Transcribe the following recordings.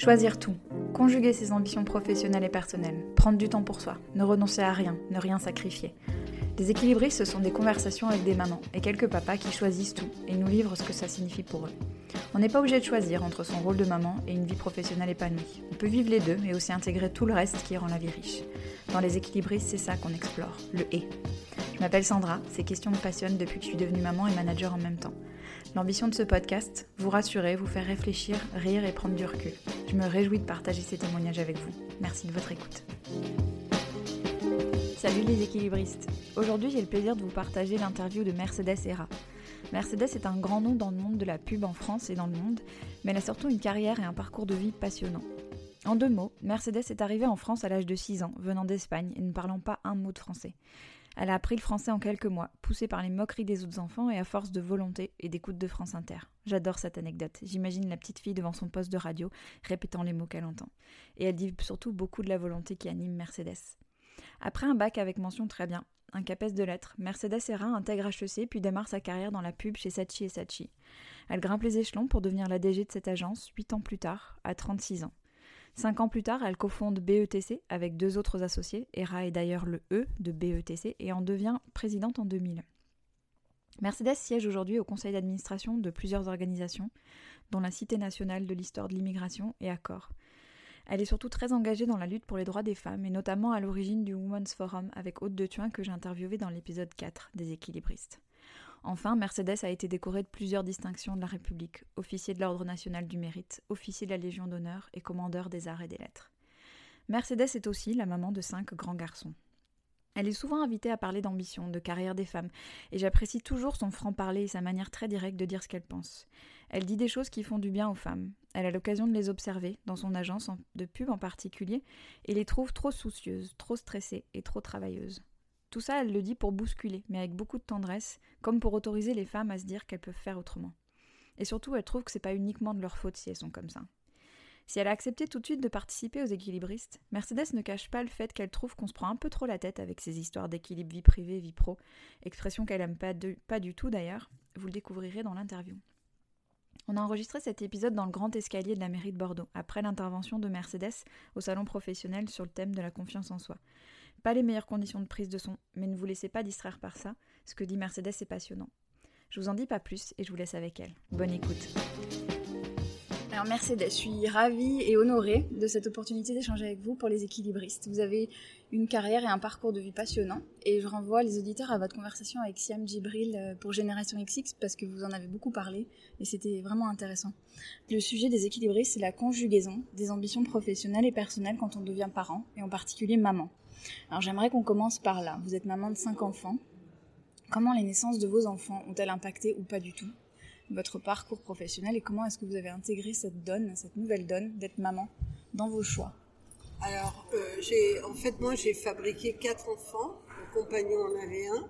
Choisir tout, conjuguer ses ambitions professionnelles et personnelles, prendre du temps pour soi, ne renoncer à rien, ne rien sacrifier. Les équilibristes, ce sont des conversations avec des mamans et quelques papas qui choisissent tout et nous livrent ce que ça signifie pour eux. On n'est pas obligé de choisir entre son rôle de maman et une vie professionnelle épanouie. On peut vivre les deux, mais aussi intégrer tout le reste qui rend la vie riche. Dans les équilibristes, c'est ça qu'on explore, le et. Je m'appelle Sandra, ces questions me passionnent depuis que je suis devenue maman et manager en même temps. L'ambition de ce podcast, vous rassurer, vous faire réfléchir, rire et prendre du recul. Je me réjouis de partager ces témoignages avec vous. Merci de votre écoute. Salut les équilibristes. Aujourd'hui, j'ai le plaisir de vous partager l'interview de Mercedes Hera. Mercedes est un grand nom dans le monde de la pub en France et dans le monde, mais elle a surtout une carrière et un parcours de vie passionnant. En deux mots, Mercedes est arrivée en France à l'âge de 6 ans, venant d'Espagne et ne parlant pas un mot de français. Elle a appris le français en quelques mois, poussée par les moqueries des autres enfants et à force de volonté et d'écoute de France Inter. J'adore cette anecdote. J'imagine la petite fille devant son poste de radio, répétant les mots qu'elle entend. Et elle dit surtout beaucoup de la volonté qui anime Mercedes. Après un bac avec mention très bien, un capes de lettres, Mercedes Serra intègre HEC puis démarre sa carrière dans la pub chez Sachi et Sachi. Elle grimpe les échelons pour devenir la DG de cette agence 8 ans plus tard, à 36 ans. Cinq ans plus tard, elle cofonde BETC avec deux autres associés. Hera est d'ailleurs le E de BETC et en devient présidente en 2000. Mercedes siège aujourd'hui au conseil d'administration de plusieurs organisations, dont la Cité nationale de l'histoire de l'immigration et Accor. Elle est surtout très engagée dans la lutte pour les droits des femmes et notamment à l'origine du Women's Forum avec Haute de Thuin que j'ai interviewé dans l'épisode 4 des équilibristes. Enfin, Mercedes a été décorée de plusieurs distinctions de la République, officier de l'Ordre national du mérite, officier de la Légion d'honneur et commandeur des arts et des lettres. Mercedes est aussi la maman de cinq grands garçons. Elle est souvent invitée à parler d'ambition, de carrière des femmes, et j'apprécie toujours son franc-parler et sa manière très directe de dire ce qu'elle pense. Elle dit des choses qui font du bien aux femmes. Elle a l'occasion de les observer, dans son agence de pub en particulier, et les trouve trop soucieuses, trop stressées et trop travailleuses. Tout ça, elle le dit pour bousculer, mais avec beaucoup de tendresse, comme pour autoriser les femmes à se dire qu'elles peuvent faire autrement. Et surtout, elle trouve que c'est pas uniquement de leur faute si elles sont comme ça. Si elle a accepté tout de suite de participer aux équilibristes, Mercedes ne cache pas le fait qu'elle trouve qu'on se prend un peu trop la tête avec ces histoires d'équilibre vie privée, vie pro, expression qu'elle aime pas, pas du tout d'ailleurs, vous le découvrirez dans l'interview. On a enregistré cet épisode dans le grand escalier de la mairie de Bordeaux, après l'intervention de Mercedes au salon professionnel sur le thème de la confiance en soi. Pas les meilleures conditions de prise de son, mais ne vous laissez pas distraire par ça, ce que dit Mercedes est passionnant. Je vous en dis pas plus et je vous laisse avec elle. Bonne écoute. Alors Mercedes, je suis ravie et honorée de cette opportunité d'échanger avec vous pour les équilibristes. Vous avez une carrière et un parcours de vie passionnant et je renvoie les auditeurs à votre conversation avec Siam Djibril euh, pour Génération XX parce que vous en avez beaucoup parlé et c'était vraiment intéressant. Le sujet des équilibristes, c'est la conjugaison des ambitions professionnelles et personnelles quand on devient parent et en particulier maman. Alors j'aimerais qu'on commence par là. Vous êtes maman de cinq enfants. Comment les naissances de vos enfants ont-elles impacté ou pas du tout votre parcours professionnel et comment est-ce que vous avez intégré cette donne, cette nouvelle donne d'être maman dans vos choix? Alors, euh, j'ai, en fait, moi, j'ai fabriqué quatre enfants. Mon compagnon en avait un.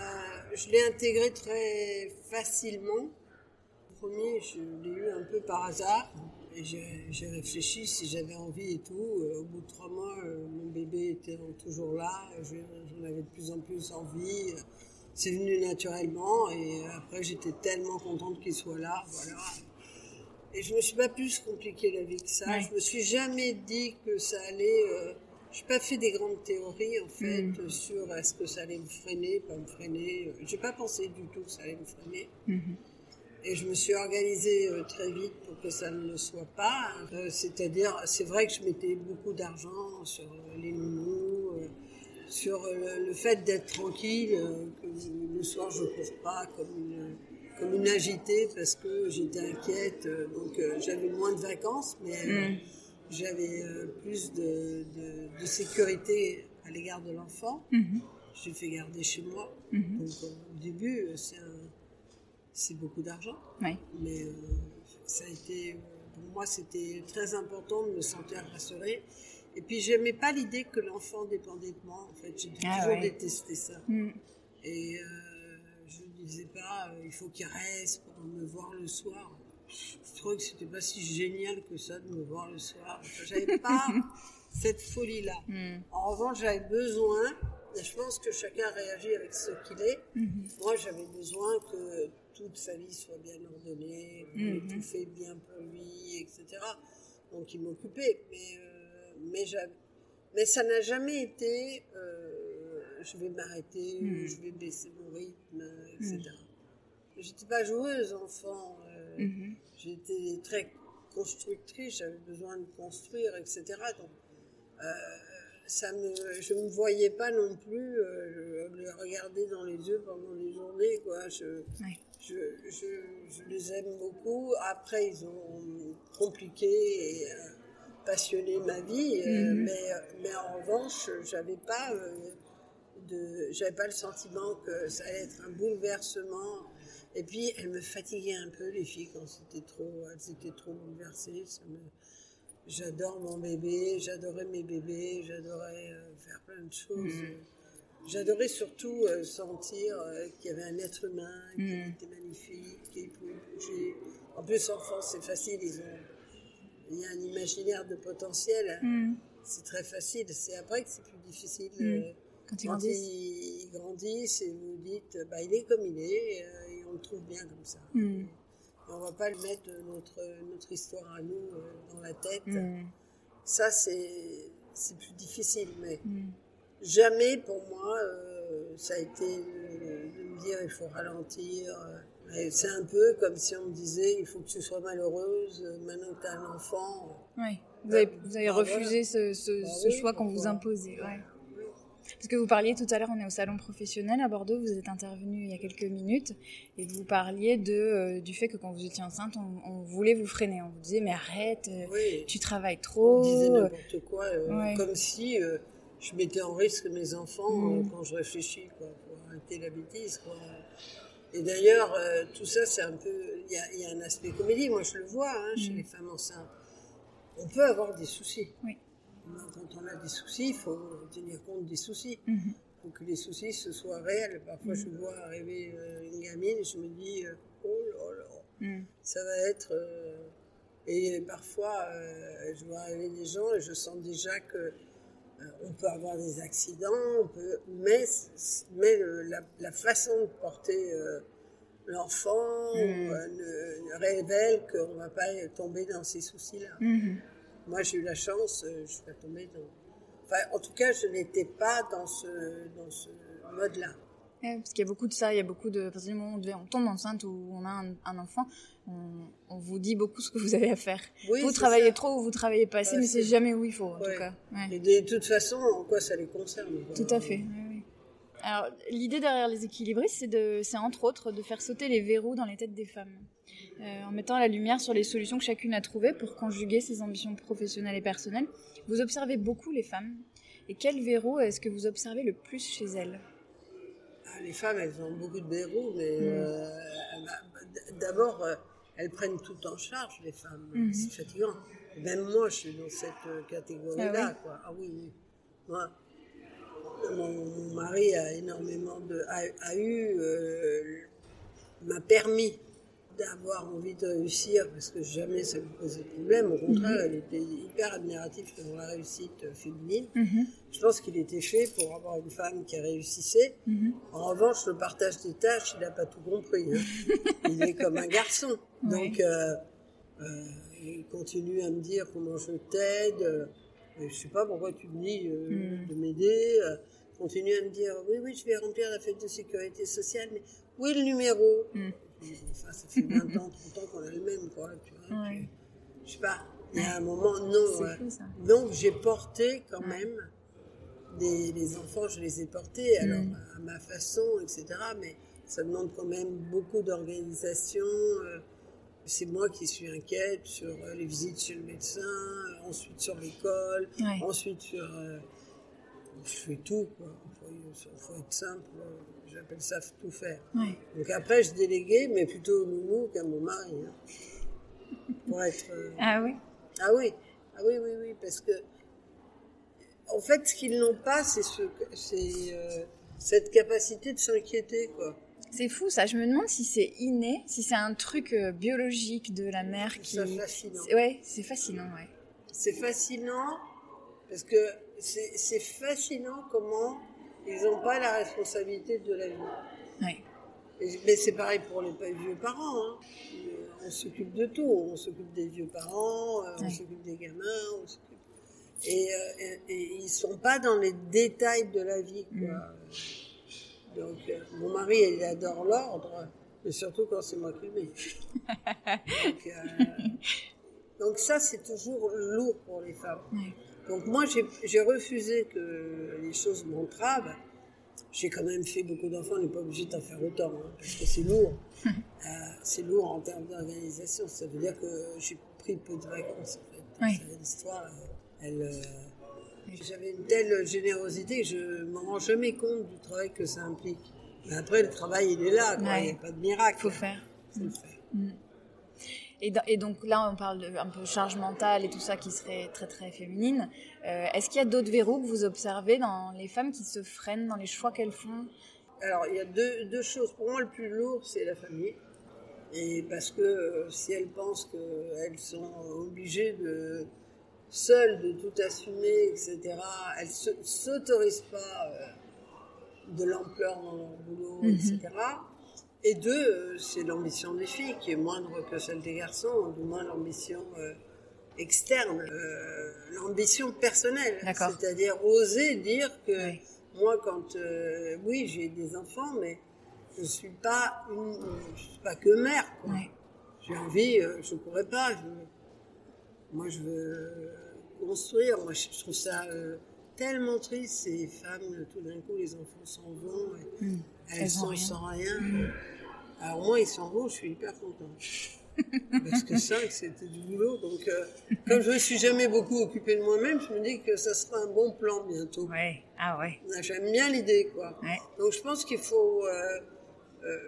Euh, je l'ai intégré très facilement. Le premier, je l'ai eu un peu par hasard. Et j'ai réfléchi si j'avais envie et tout. Euh, au bout de trois mois, mon bébé était toujours là. J'en avais de plus en plus envie c'est venu naturellement et après j'étais tellement contente qu'il soit là, voilà. Et je me suis pas plus compliqué la vie que ça. Je me suis jamais dit que ça allait. Euh, je n'ai pas fait des grandes théories en fait mm. sur est-ce que ça allait me freiner, pas me freiner. J'ai pas pensé du tout que ça allait me freiner. Mm-hmm. Et je me suis organisée euh, très vite pour que ça ne le soit pas. Euh, c'est-à-dire, c'est vrai que je mettais beaucoup d'argent sur les nounous sur le, fait d'être tranquille, euh, que le soir je ne cours pas comme une, comme une agitée parce que j'étais inquiète. Euh, donc euh, j'avais moins de vacances, mais mm. j'avais plus de, de, sécurité à l'égard de l'enfant. Mm-hmm. Je l'ai fait garder chez moi. Mm-hmm. Donc au début, c'est beaucoup d'argent. Mais ça a été, pour moi, c'était très important de me sentir rassurée et puis, j'aimais pas l'idée que l'enfant dépendait de moi. En fait, j'ai ah toujours détesté ça. Mm. Et euh, je ne disais pas, euh, il faut qu'il reste pour me voir le soir. Je trouvais que c'était pas si génial que ça de me voir le soir. J'avais pas cette folie-là. Mm. En revanche, j'avais besoin, et je pense que chacun réagit avec ce qu'il est. Mm-hmm. Moi, j'avais besoin que toute sa vie soit bien ordonnée, mm-hmm. tout fait bien pour lui, etc. donc il m'occupait. Mais, mais, mais ça n'a jamais été je vais m'arrêter, hmm. je vais baisser mon rythme, etc. Je J'étais pas joueuse enfant. Hmm. J'étais très constructrice, j'avais besoin de construire, etc. Donc, ça me, je me voyais pas non plus euh, les regarder dans les yeux pendant des journées, quoi. Je, je, je, je, les aime beaucoup. Après, ils ont compliqué et euh, passionné ma vie, euh, mhm. mais, mais en revanche, j'avais pas de, j'avais pas le sentiment que ça allait être un bouleversement. Et puis, elles me fatiguaient un peu, les filles, quand c'était trop, elles étaient trop bouleversées. Me, J'adore mon bébé, j'adorais mes bébés, j'adorais euh, faire plein de choses. Mhm. J'adorais surtout euh, sentir euh, qu'il y avait un être humain qui mhm. était magnifique, qui pouvait bouger. En plus, enfants, c'est facile, ils ont, il y a un imaginaire de potentiel. Mhm. C'est très facile. C'est après que c'est plus difficile. Quand, ils, grandissent. et vous dites, bah, il est comme il est, et on le trouve bien comme ça. On va pas le mettre notre, notre histoire à nous euh, dans la tête. Ça, c'est, plus difficile, mais. Jamais pour moi, euh, ça a été de me dire il faut ralentir. c'est un peu comme si on me disait il faut que tu sois malheureuse maintenant que tu as un enfant. Oui, vous avez, vous avez bah, refusé ce, ce, bah ce choix qu'on vous imposait. Ouais. Parce que vous parliez tout à l'heure, on est au salon professionnel à Bordeaux, vous êtes intervenu il y a quelques minutes, et vous parliez de, euh, du fait que quand vous étiez enceinte, on, voulait vous freiner. On vous disait, mais arrête, euh, tu travailles trop. On disait n'importe quoi, euh, comme si je mettais en risque mes enfants mm. quand je réfléchis, quoi, pour arrêter la bêtise. Quoi. Et d'ailleurs, tout ça, c'est un peu. Il y, a, un aspect comédie, moi je le vois hein, chez mm. les femmes enceintes. On peut avoir des soucis. Oui quand on a des soucis, il faut tenir compte des soucis. Il mhm. faut que les soucis ce soient réels. Parfois, je mhm. vois arriver euh, une gamine et je me dis, euh, oh là là, ça va être. Euh, et parfois, je vois arriver des gens et je sens déjà que on peut avoir des accidents, on peut, mais, mais la, façon de porter l'enfant ne, révèle qu'on ne va pas tomber dans ces soucis-là. Moi, j'ai eu la chance, euh, je suis pas tombée dans. Enfin, en tout cas, je n'étais pas dans ce, dans ce mode-là. Parce qu'il y a beaucoup de ça, il y a beaucoup de. Parce que moment où on tombe enceinte ou on a un, enfant, on, vous dit beaucoup ce que vous avez à faire. vous travaillez trop ou vous travaillez pas assez, mais c'est jamais où il faut, en tout cas. Et de toute façon, en quoi ça les concerne Tout à fait. Alors, l'idée derrière les équilibristes, c'est, de, c'est entre autres de faire sauter les verrous dans les têtes des femmes. Euh, en mettant la lumière sur les solutions que chacune a trouvées pour conjuguer ses ambitions professionnelles et personnelles. Vous observez beaucoup les femmes. Et quel verrou est-ce que vous observez le plus chez elles? Les femmes, elles ont beaucoup de verrous, mais mm. euh, d'abord, euh, elles prennent tout en charge, les femmes. Mm-hmm. C'est fatigant. Même moi, je suis dans cette catégorie-là. Ah, oui. ah oui, oui. Moi, mon, mari a énormément de, a, eu, m'a permis d'avoir envie de réussir parce que jamais ça lui posait de problème. Au contraire, mhm. elle était hyper admirative devant la réussite euh, féminine. Mhm. Je pense qu'il était fait pour avoir une femme qui réussissait. Mhm. En revanche, le partage des tâches, il n'a pas tout compris. Hein. il est comme un garçon. Donc, euh, euh, il continue à me dire comment je t'aide. je ne sais pas pourquoi tu me dis de m'aider. continue à me dire oui, oui, je vais remplir la fête de sécurité sociale, mais oui, le numéro? Ça, ça fait 20 ans, 30 ans qu'on a le même, quoi. Tu vois, je sais pas, il y a un moment, non. donc j'ai porté quand même des, les enfants, je les ai portés, alors mm. à ma façon, etc. Mais ça demande quand même beaucoup d'organisation. Euh, c'est moi qui suis inquiète sur euh, les visites chez le médecin, euh, ensuite sur l'école, ensuite sur. je fais tout, quoi. Il faut, être simple j'appelle ça tout faire. Donc après, je déléguais, mais plutôt au nounou qu'à mon mari. Hein. pour être. Euh, ah oui Ah oui. Ah oui, oui, oui, parce que. En fait, ce qu'ils n'ont pas, c'est ce, euh, cette capacité de s'inquiéter, quoi. C'est fou ça, je me demande si c'est inné, si c'est un truc euh, biologique de la mère qui... C'est fascinant. Ouais, c'est fascinant, ouais. C'est fascinant parce que c'est fascinant comment ils n'ont pas la responsabilité de la vie. Oui. mais c'est pareil pour les vieux parents. Hein. On s'occupe de tout. On s'occupe des vieux parents, euh, on s'occupe des gamins, et, euh, et, ils sont pas dans les détails de la vie. Quoi. Mm. Donc, euh, mon mari, il adore l'ordre, mais surtout quand c'est moi qui le mets. donc, donc, ça, c'est toujours lourd pour les femmes. Donc moi, j'ai refusé que les choses m'entravent j'ai quand même fait beaucoup d'enfants, on n'est pas obligé d'en faire autant, hein, parce que c'est lourd. euh, c'est lourd en termes d'organisation. Ça veut dire que j'ai pris peu de vacances, en fait. Oui. L'histoire, elle. Euh, j'avais une telle générosité que je ne m'en rends jamais compte du travail que ça implique. Mais après, le travail, il est là, il n'y a pas de miracle. Il faut faire. Faut faire. Mm. Et, donc là, on parle de un peu charge mentale et tout ça qui serait très très féminine. Euh, est-ce qu'il y a d'autres verrous que vous observez dans les femmes qui se freinent dans les choix qu'elles font? Alors, il y a deux, choses. Pour moi, le plus lourd, c'est la famille. Et parce que euh, si elles pensent qu'elles sont obligées de seules de tout assumer, etc., elles ne s'autorisent pas euh, de l'ampleur dans leur boulot, etc. Et deux, euh, c'est l'ambition des filles qui est moindre que celle des garçons, du moins l'ambition euh, externe, euh, l'ambition personnelle. C'est-à-dire oser dire que moi, quand oui, j'ai des enfants, mais je suis pas une, je suis pas que mère. J'ai envie, je pourrais pas. moi, je veux construire. Moi, je trouve ça tellement triste ces femmes. Tout d'un coup, les enfants s'en vont. Hmm. elles, sont sans rien. Hmm. Alors moi, ils sont beaux, je suis hyper content. Parce que ça, c'était du boulot. Donc, euh, comme je ne me suis jamais beaucoup occupée de moi-même, je me dis que ça sera un bon plan bientôt. Ouais. Ah ouais. J'aime bien l'idée, quoi. Donc, je pense qu'il faut euh, euh,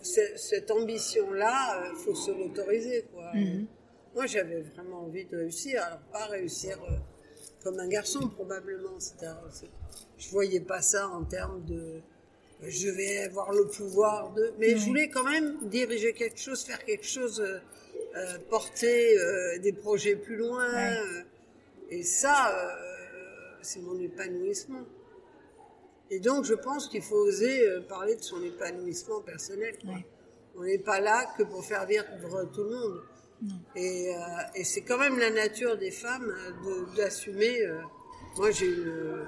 cette ambition-là, il faut se l'autoriser, quoi. Mhm. Moi, j'avais vraiment envie de réussir. Alors, pas réussir comme un garçon, probablement. Je voyais pas ça en termes de je vais avoir le pouvoir de. Mais je voulais quand même diriger quelque chose, faire quelque chose, euh, euh, porter euh, des projets plus loin. et ça, c'est mon épanouissement. Et donc, je pense qu'il faut oser parler de son épanouissement personnel. On n'est pas là que pour faire vivre tout le monde. Et, et c'est quand même la nature des femmes d'assumer. moi, j'ai une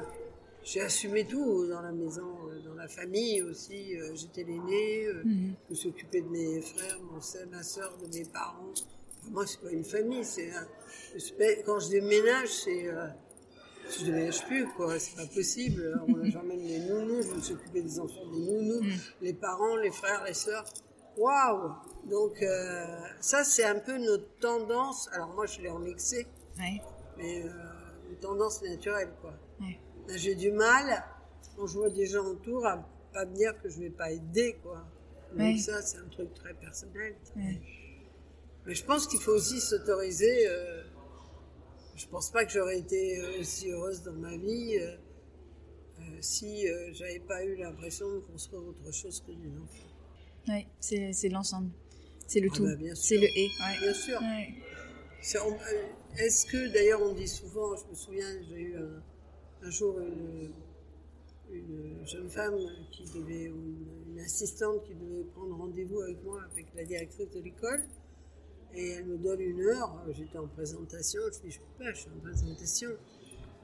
j'ai assumé tout dans la maison, euh, dans la famille aussi. Euh, j'étais l'aînée, euh, mhm. je me suis occupée de mes frères, mon ma soeur, de mes parents. Moi, c'est pas une famille. C'est quand je déménage, c'est je déménage plus, quoi. C'est pas possible. J'emmène les nounous, je me suis occupée des enfants des nounous, mhm. les parents, les frères, les sœurs. Waouh Donc ça, c'est un peu notre tendance. Alors moi, je l'ai en excès, mais une tendance naturelle, quoi. J'ai du mal, quand je vois des gens autour, à pas me dire que je vais pas aider, quoi. Donc ça, c'est un truc très personnel. Mais je pense qu'il faut aussi s'autoriser. Euh, je pense pas que j'aurais été euh, aussi heureuse dans ma vie euh, euh si j'avais pas eu l'impression de construire autre chose que des enfants. Oui, c'est l'ensemble. C'est le ah tout. Bah, c'est le et. Bien sûr. Est-ce que, d'ailleurs, on dit souvent, je me souviens, j'ai eu un un jour une, jeune femme qui devait, une, assistante qui devait prendre rendez-vous avec moi, avec la directrice de l'école, et elle me donne une heure. J'étais en présentation, je dis je peux pas, je suis en présentation.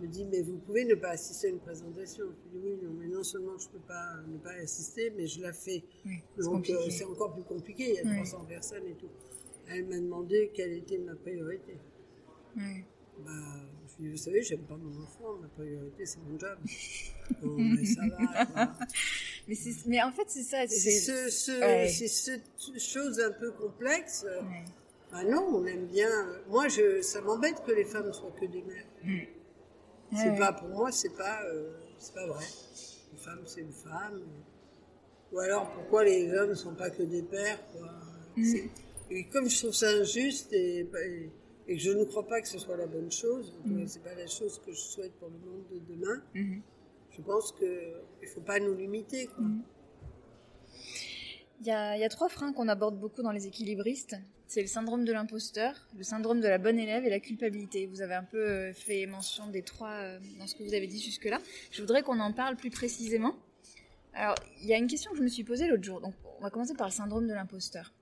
Elle me dit mais vous pouvez ne pas assister à une présentation. Je dis oui, non, mais non seulement je peux pas ne pas assister, mais je la fais. Donc euh, c'est encore plus compliqué. Il y a 300 personnes et tout. Elle m'a demandé quelle était ma priorité. Bah, vous savez, j'aime pas mon enfant, ma priorité c'est mon job. mais ça va. mais, mais, en fait, c'est ça. C'est ce, ce, cette chose un peu complexe. Bah non, on aime bien. Moi, je, ça m'embête que les femmes soient que des mères. Mm. C'est pas pour moi, c'est pas, euh, c'est pas vrai. Une femme, c'est une femme. Ou alors, pourquoi les hommes ne sont pas que des pères quoi. Mm. Et comme je trouve ça injuste et et que je ne crois pas que ce soit la bonne chose, mm. c'est pas la chose que je souhaite pour le monde de demain, mm-hmm. je pense qu'il ne faut pas nous limiter. Il, y a, il y, a, trois freins qu'on aborde beaucoup dans les équilibristes. C'est le syndrome de l'imposteur, le syndrome de la bonne élève et la culpabilité. Vous avez un peu euh, fait mention des trois euh, dans ce que vous avez dit jusque-là. Je voudrais qu'on en parle plus précisément. Alors, il y a une question que je me suis posée l'autre jour. Donc, on va commencer par le syndrome de l'imposteur.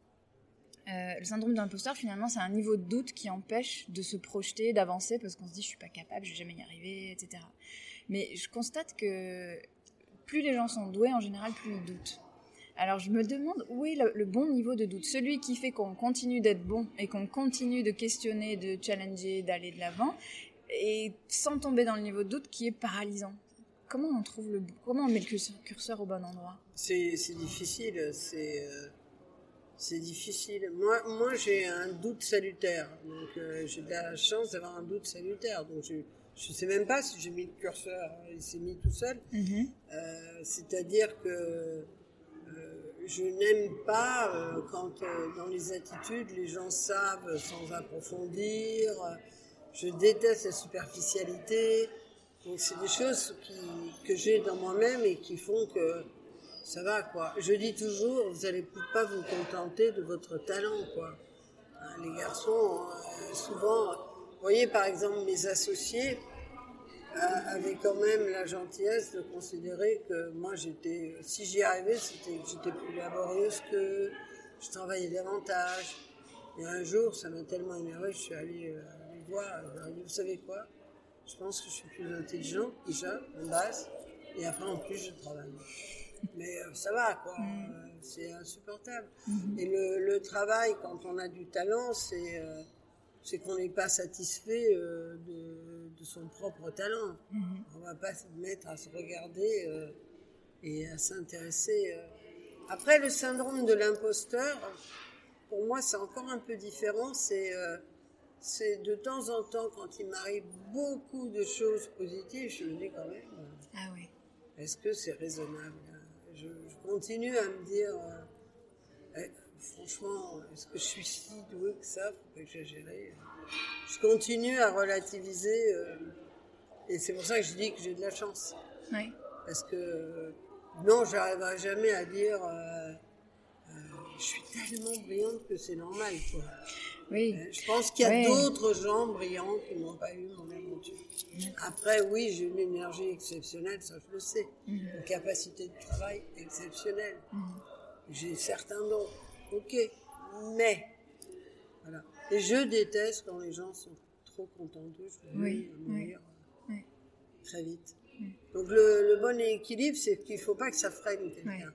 Euh, le syndrome de l'imposteur, finalement, c'est un niveau de doute qui empêche de se projeter, d'avancer, parce qu'on se dit je suis pas capable, je vais jamais y arriver, etc. Mais je constate que plus les gens sont doués, en général, plus ils doutent. Alors je me demande où est le, bon niveau de doute. Celui qui fait qu'on continue d'être bon et qu'on continue de questionner, de challenger, d'aller de l'avant, et sans tomber dans le niveau de doute qui est paralysant. Comment on trouve le, comment on met le curseur au bon endroit? C'est difficile, c'est euh, c'est difficile. Moi, moi j'ai un doute salutaire, donc euh, j'ai de la chance d'avoir un doute salutaire. Donc je ne sais même pas si j'ai mis le curseur, il s'est mis tout seul. Mm-hmm. Euh, c'est-à-dire que je n'aime pas euh, quand euh, dans les attitudes les gens savent sans approfondir. Je déteste la superficialité. Donc c'est des choses que j'ai dans moi-même et qui font que ça va quoi. Je dis toujours, vous n'allez pas vous contenter de votre talent quoi. Hein, les garçons, euh, souvent, voyez par exemple mes associés, avait quand même la gentillesse de considérer que moi j'étais, si j'y arrivais, c'était que j'étais plus laborieuse que je travaillais davantage. Et un jour, ça m'a tellement énervé, je suis allée euh, les voir, vous savez quoi? Je pense que je suis plus intelligente déjà, en base, et après en plus je travaille. Mais euh, ça va, quoi. Mm. Euh, c'est insupportable. Mm-hmm. Et le, travail, quand on a du talent, c'est c'est qu'on n'est pas satisfait euh, de, son propre talent. Mhm. On ne va pas se mettre à se regarder euh, et à s'intéresser. Euh. Après, le syndrome de l'imposteur, pour moi, c'est encore un peu différent. C'est c'est de temps en temps, quand il m'arrive beaucoup de choses positives, je me dis quand même, ah oui. est-ce que c'est raisonnable? Je, continue à me dire, franchement, est-ce que je suis si douée que ça Faut pas exagérer. Je continue à relativiser. Euh, et c'est pour ça que je dis que j'ai de la chance. Oui. Parce que euh, non, j'arriverai jamais à dire euh, je suis tellement brillante que c'est normal. Quoi. Oui. je pense qu'il y a d'autres gens brillants qui n'ont pas eu mon aventure. Après, oui, j'ai une énergie exceptionnelle, ça je le sais. Mhm. Une capacité de travail exceptionnelle. Mhm. J'ai certains dons ok, mais, voilà. Et je déteste quand les gens sont trop contents d'eux, je oui, mourir oui, très vite. Donc le, bon équilibre, c'est qu'il ne faut pas que ça freine quelqu'un.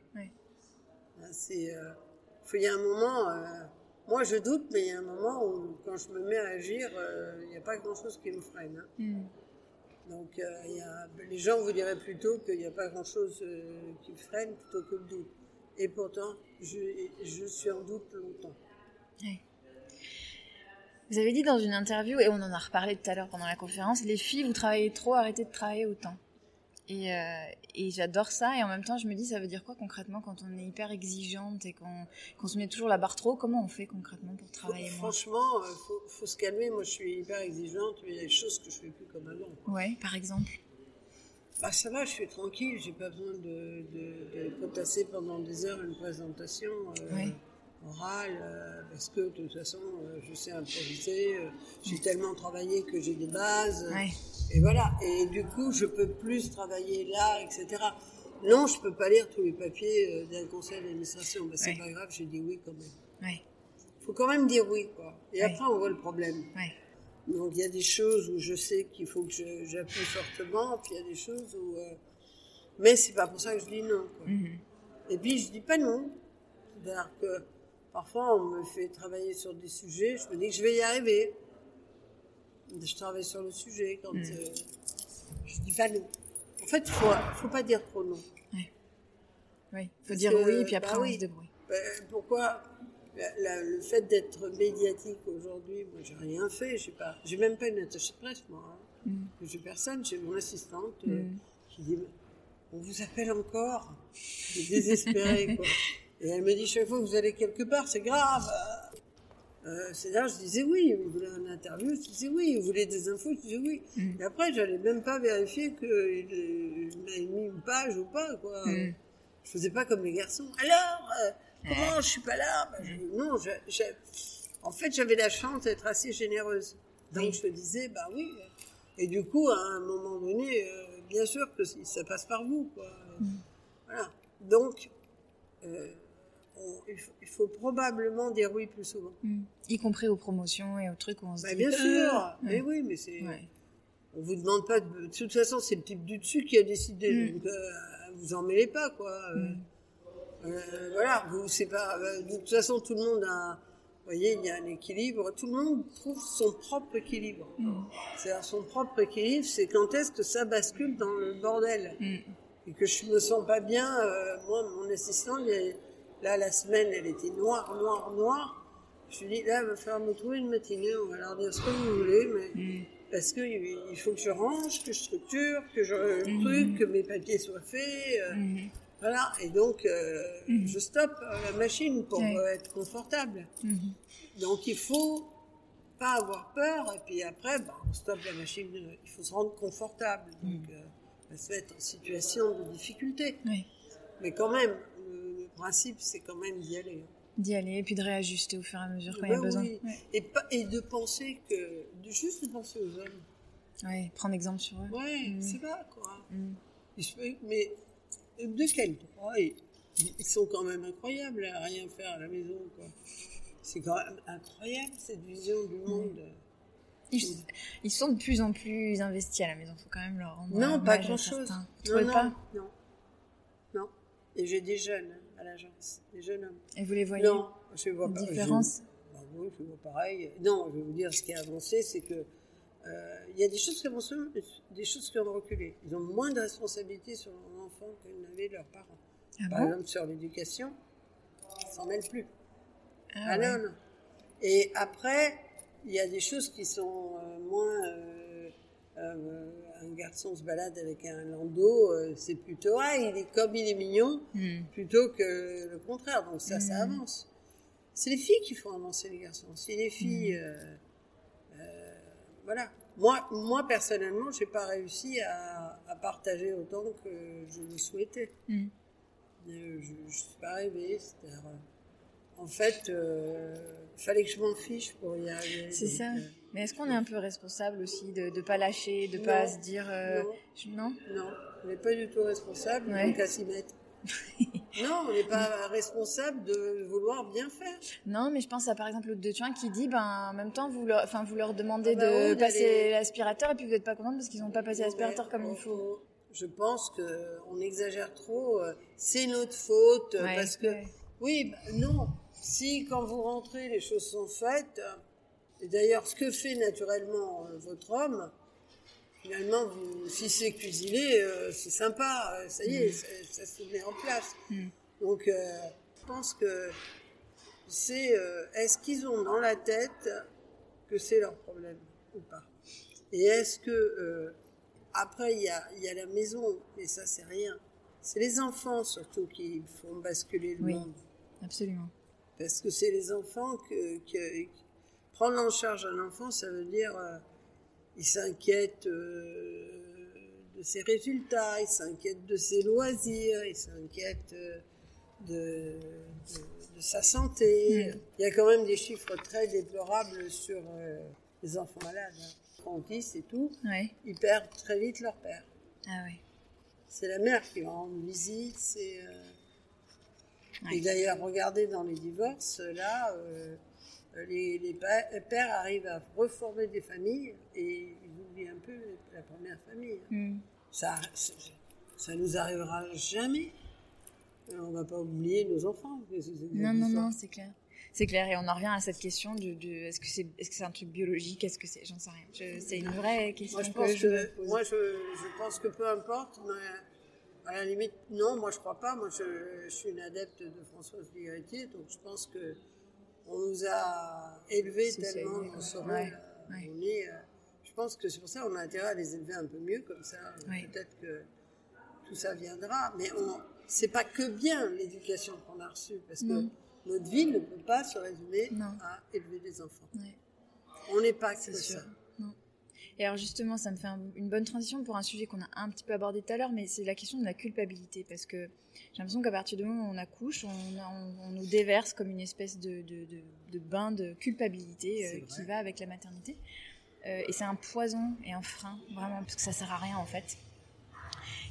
C'est, euh, il y a un moment, euh, moi je doute, mais il y a un moment où quand je me mets à agir, euh, il n'y a pas grand-chose qui me freine. Hein. Hmm. Donc y a, les gens vous diraient plutôt qu'il n'y a pas grand-chose qui me freine plutôt que le doute. Et pourtant, je, je suis en doute longtemps. Vous avez dit dans une interview, et on en a reparlé tout à l'heure pendant la conférence, les filles, vous travaillez trop, arrêtez de travailler autant. Et, euh, et j'adore ça, et en même temps, je me dis, ça veut dire quoi concrètement quand on est hyper exigeante et qu'on se met toujours la barre trop Comment on fait concrètement pour travailler Franchement, il euh, faut, faut, se calmer. Moi, je suis hyper exigeante, mais il y a des choses que je fais plus comme avant. Ouais, par exemple bah, ça va, je suis tranquille, j'ai pas besoin de, de, potasser pendant des heures une présentation euh, orale, euh, parce que de toute façon, euh, je sais improviser, j'ai tellement travaillé que j'ai des bases, et voilà. Et du coup, je peux plus travailler là, etc. Non, je peux pas lire tous les papiers d'un conseil d'administration, bah, c'est pas grave, j'ai dit oui quand même. Il faut quand même dire oui, quoi. Et après, on voit le problème. Donc il y a des choses où je sais qu'il faut que j'appuie fortement, puis il y a des choses où... Euh, mais c'est pas pour ça que je dis non. Mhm. Et puis je dis pas non. C'est-à-dire que parfois on me fait travailler sur des sujets, je me dis que je vais y arriver. Je travaille sur le sujet quand mhm. euh, je dis pas non. En fait, il faut, faut pas dire trop non. Oui. Oui, il faut dire oui, puis après bah on se débrouille. Ben, pourquoi le fait d'être médiatique aujourd'hui, moi j'ai rien fait, j'ai pas, j'ai même pas une attache de presse moi. Hein. Mm. J'ai personne, j'ai mon assistante euh, mm. qui dit on vous appelle encore, je désespérée quoi. Et elle me dit chaque fois que vous allez quelque part, c'est grave. Euh, c'est là, je disais oui. Vous voulez un interview, je disais oui. Vous voulez des infos, je disais oui. Mm. Et après, j'allais même pas vérifier qu'il m'avait mis une page ou pas, quoi. Je faisais pas comme les garçons. Alors, euh, Comment je suis pas là? Bah, Non, en fait, j'avais la chance d'être assez généreuse. Donc je disais, bah oui. Et du coup, à un moment donné, euh, bien sûr que ça passe par vous, quoi. Mm. Voilà. Donc, euh, il, faut, probablement dire oui plus souvent. Mm. Y compris aux promotions et aux trucs où on se bah, dit. Bien sûr, mais oui, mais c'est. On vous demande pas. De, toute façon, c'est le type du dessus qui a décidé. Mm. Donc, euh, vous en mêlez pas, quoi. Euh, euh, voilà, vous, c'est pas. de toute façon, tout le monde a. Vous voyez, il y a un équilibre. Tout le monde trouve son propre équilibre. C'est-à-dire son propre équilibre, c'est quand est-ce que ça bascule dans le bordel et que je me sens pas bien. moi, mon assistant, est Là, la semaine, elle était noire, noire, noire. Je lui dis, là, il va falloir me trouver une matinée, on va leur dire ce que vous voulez, mais mm. Parce qu'il il faut que je range, que je structure, que je mm. truc, que mes papiers soient faits. Euh, mm. Voilà, et donc euh, je stoppe la machine pour être confortable. Donc il faut pas avoir peur, et puis après, bah, on stoppe la machine, il faut se rendre confortable. Donc euh, on va se mettre en situation de difficulté. Mais quand même, principe, c'est quand même d'y aller. D'y aller et puis de réajuster au fur et à mesure quand il y a besoin. Et, pas, et de penser que. De juste penser aux hommes. Oui, prendre exemple sur eux. Oui, mm. c'est pas quoi. Mm. Mais de quel droit Ils sont quand même incroyables à rien faire à la maison. quoi. C'est quand même incroyable cette vision du mm. monde. Ils, sont de plus en plus investis à la maison, il faut quand même leur rendre. Non, pas grand chose. Non, non, pas? non. Non. Et j'ai des jeunes l'agence, des jeunes hommes. Et vous les voyez Non, je vois pas. Différence bah oui, je vois pareil. Non, je vais vous dire, ce qui a avancé, c'est que euh, il y a des choses qui avancé, des choses qui ont reculé. Ils ont moins de responsabilités sur leurs enfants que n'avaient leurs parents. Ah Par exemple, sur l'éducation, ils s'en mêlent plus. Ah, ah non, non. Et après, il y a des choses qui sont euh, moins euh, euh un garçon se balade avec un landau, euh, c'est plutôt ah il est comme il est mignon, hmm. plutôt que le contraire. Donc ça, ça hmm. avance. C'est les filles qui font avancer les garçons. C'est les filles, hmm. euh, euh, voilà. Moi, moi personnellement, j'ai pas réussi à, partager autant que je le souhaitais. je, ne suis pas arrivée. En fait, il fallait que je m'en fiche pour y arriver. C'est ça. Mais est-ce qu'on est un peu responsable aussi de ne pas lâcher, de ne pas se dire. Euh, non. non? on n'est pas du tout responsable, ouais. donc à s'y mettre. non, on n'est pas responsable de vouloir bien faire. Non, mais je pense à par exemple l'autre de Tuin qui dit, ben, en même temps, vous leur, enfin, vous leur demandez ah bah de passer l'aspirateur et puis vous n'êtes pas contente parce qu'ils n'ont pas passé l'aspirateur comme il faut. Je pense qu'on exagère trop. Euh, c'est notre faute parce que. Oui, bah, non. Si quand vous rentrez, les choses sont faites, et d'ailleurs, ce que fait naturellement euh, votre homme, finalement, si c'est cuisiné, euh, c'est sympa, euh, ça y est, mm. ça, se met en place. Mm. Donc, je pense que c'est est-ce qu'ils ont dans la tête que c'est leur problème ou pas? Et est-ce que après il y a, y a, la maison, mais ça c'est rien. C'est les enfants surtout qui font basculer le oui, monde. Absolument. Parce que c'est les enfants que, que, Prendre en charge un enfant, ça veut dire euh, il s'inquiète euh, de ses résultats, il s'inquiète de ses loisirs, il s'inquiète euh, de, de, sa santé. Mm. Il y a quand même des chiffres très déplorables sur les enfants malades. Hein. et tout, ils perdent très vite leur père. Ah oui. C'est la mère qui va rendre visite. C'est, Et d'ailleurs, regardez dans les divorces, là, les, les, pères arrivent à reformer des familles et ils oublient un peu la première famille. Hmm. Ça, ça nous arrivera jamais. On va pas oublier nos enfants. Non, non, non, c'est clair. C'est clair, et on en revient à cette question de, est-ce que c'est est -ce c'est un truc biologique, est-ce que c'est, j'en sais rien. C'est une vraie question. Moi, je pense que, moi, je, je, pense que peu importe, mais à la limite, non, moi je crois pas. Moi, je, je suis une adepte de Françoise Ligatier, donc je pense que on nous a élevés tellement qu'on ouais, euh, je pense que c'est pour ça qu'on a intérêt à les élever un peu mieux, comme ça, peut-être que tout ça viendra. Mais on, c'est pas que bien l'éducation qu'on a reçue, parce que notre vie ne peut pas se résumer à élever des enfants. On n'est pas que ça. Et alors justement, ça me fait une bonne transition pour un sujet qu'on a un petit peu abordé tout à l'heure, mais c'est la question de la culpabilité, parce que j'ai l'impression qu'à partir du moment où on accouche, on, on, nous déverse comme une espèce de, de, de, bain de culpabilité euh, qui va avec la maternité. Euh, et c'est un poison et un frein, vraiment, parce que ça sert à rien en fait.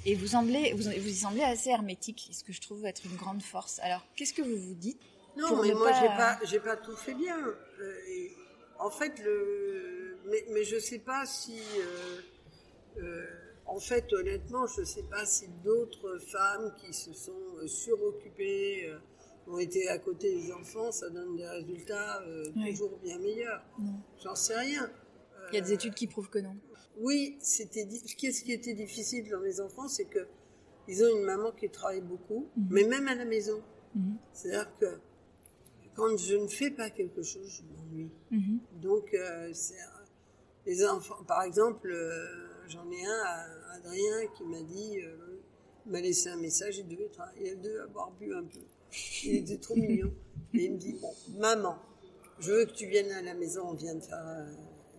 Et vous semblez, vous, vous y semblez assez hermétique, ce que je trouve être une grande force. Alors, qu'est-ce que vous vous dites Non, mais moi, pas, j'ai pas tout fait bien. Euh, en fait, le, mais, mais je sais pas si, euh, euh, en fait, honnêtement, je sais pas si d'autres femmes qui se sont suroccupées ont été à côté des enfants, ça donne des résultats toujours bien meilleurs. J'en sais rien. Il y a des études qui prouvent que non. Oui, c'était ce qui était difficile dans les enfants, c'est que ils ont une maman qui travaille beaucoup, mhm. mais même à la maison. Mhm. C'est-à-dire que quand je ne fais pas quelque chose, je m'ennuie. Mhm. Donc, euh, les enfants, par exemple, euh, j'en ai un, Adrien, qui m'a dit, euh, m'a laissé un message, il devait, il devait avoir bu un peu. Il était trop mignon. Et il me dit, bon, maman, je veux que tu viennes à la maison, on vient de faire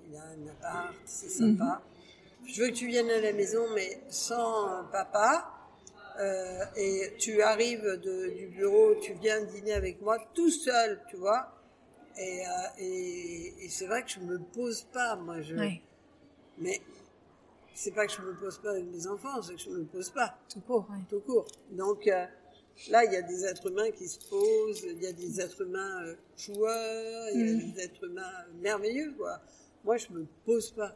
il a un appart, c'est sympa. Je veux que tu viennes à la maison, mais sans papa. Euh, et tu arrives du bureau, tu viens dîner avec moi tout seul, tu vois. Et, euh, c'est vrai que je me pose pas, moi. Je, oui. Mais c'est pas que je me pose pas avec mes enfants, c'est que je me pose pas. Tout court, Tout court. Donc euh, là, il y a des êtres humains qui se posent, il y a des êtres humains joueurs, il y a mm. des êtres humains merveilleux, quoi. Moi, je me pose pas.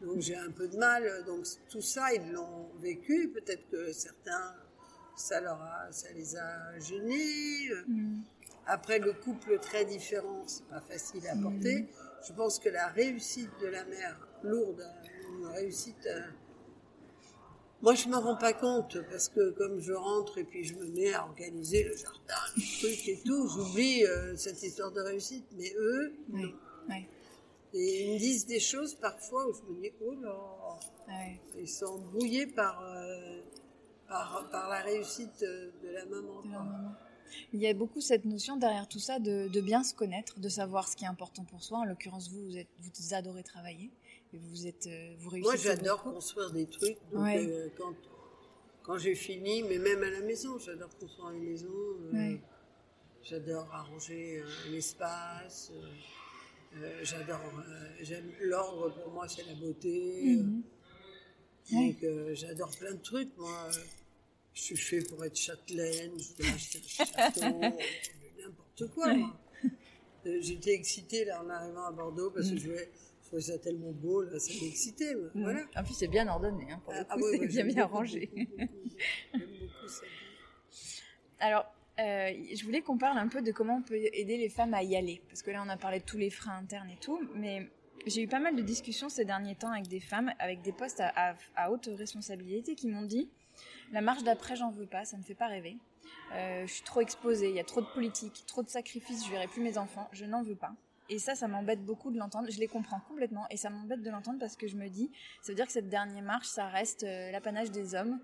Donc j'ai un peu de mal. Donc tout ça, ils l'ont vécu. Peut-être que certains, ça leur a, ça les a gênés. Mm. Après, le couple très différent, c'est pas facile à porter. Je pense que la réussite de la mère lourde, une réussite. Euh, moi, je me rends pas compte parce que comme je rentre et puis je me mets à organiser le jardin, les trucs et tout, j'oublie euh, cette histoire de réussite. Mais eux, oui. Et ils me disent des choses parfois où je me dis, oh là, ils sont brouillés par, euh, par, par, la réussite de la maman. Il y a beaucoup cette notion derrière tout ça de, de, bien se connaître, de savoir ce qui est important pour soi. En l'occurrence, vous, vous, êtes, vous adorez travailler et vous, êtes, euh, vous réussissez. Moi, j'adore construire des trucs. Donc, euh, quand, quand j'ai fini, mais même à la maison, j'adore construire une maison. J'adore arranger l'espace. Euh, j'adore, euh, j'aime l'ordre pour moi c'est la beauté. Mhm. Donc euh, j'adore plein de trucs. Moi, je suis fait pour être châtelaine, je voulais acheter un château, n'importe quoi. J'étais excitée là en arrivant à Bordeaux parce que mhm. je, voulais, je trouvais ça tellement beau, là, ça m'excitait. Mhm. Voilà. En plus, c'est bien ordonné, hein, pour le ah, coup, ah, c'est bien bien arrangé. Alors, euh, je voulais qu'on parle un peu de comment on peut aider les femmes à y aller. Parce que là, on a parlé de tous les freins internes et tout. Mais j'ai eu pas mal de discussions ces derniers temps avec des femmes, avec des postes à, haute responsabilité, qui m'ont dit La marche d'après, j'en veux pas, ça me fait pas rêver. Euh, je suis trop exposée, il y a trop de politique, trop de sacrifices, je verrai plus mes enfants, je n'en veux pas. Et ça, ça m'embête beaucoup de l'entendre. Je les comprends complètement et ça m'embête de l'entendre parce que je me dis, ça veut dire que cette dernière marche, ça reste euh, l'apanage des hommes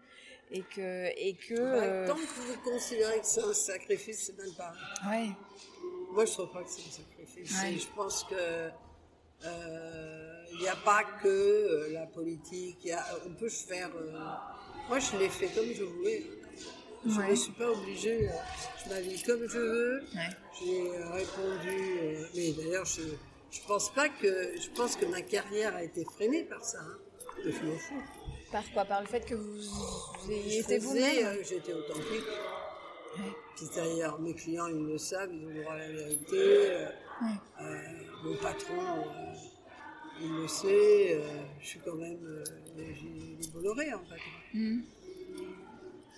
et que et que bah, euh, tant que vous considérez que c'est un sacrifice c'est même pas ouais moi je trouve pas que c'est un sacrifice je pense que euh, il n'y a pas que la politique y a, on peut faire moi je l'ai fait comme je voulais je ne suis pas obligée je m'habille comme je veux j'ai répondu mais d'ailleurs je je pense pas que je pense que ma carrière a été freinée par ça hein. je m'en fous par quoi? Par le fait que vous, ayez été vous-même? euh, J'étais authentique. Ouais. d'ailleurs, mes clients, ils le savent, ils ont le droit à la vérité. Euh, euh, mon patron, il le sait. je suis quand même. Bolloré, en fait. Mm.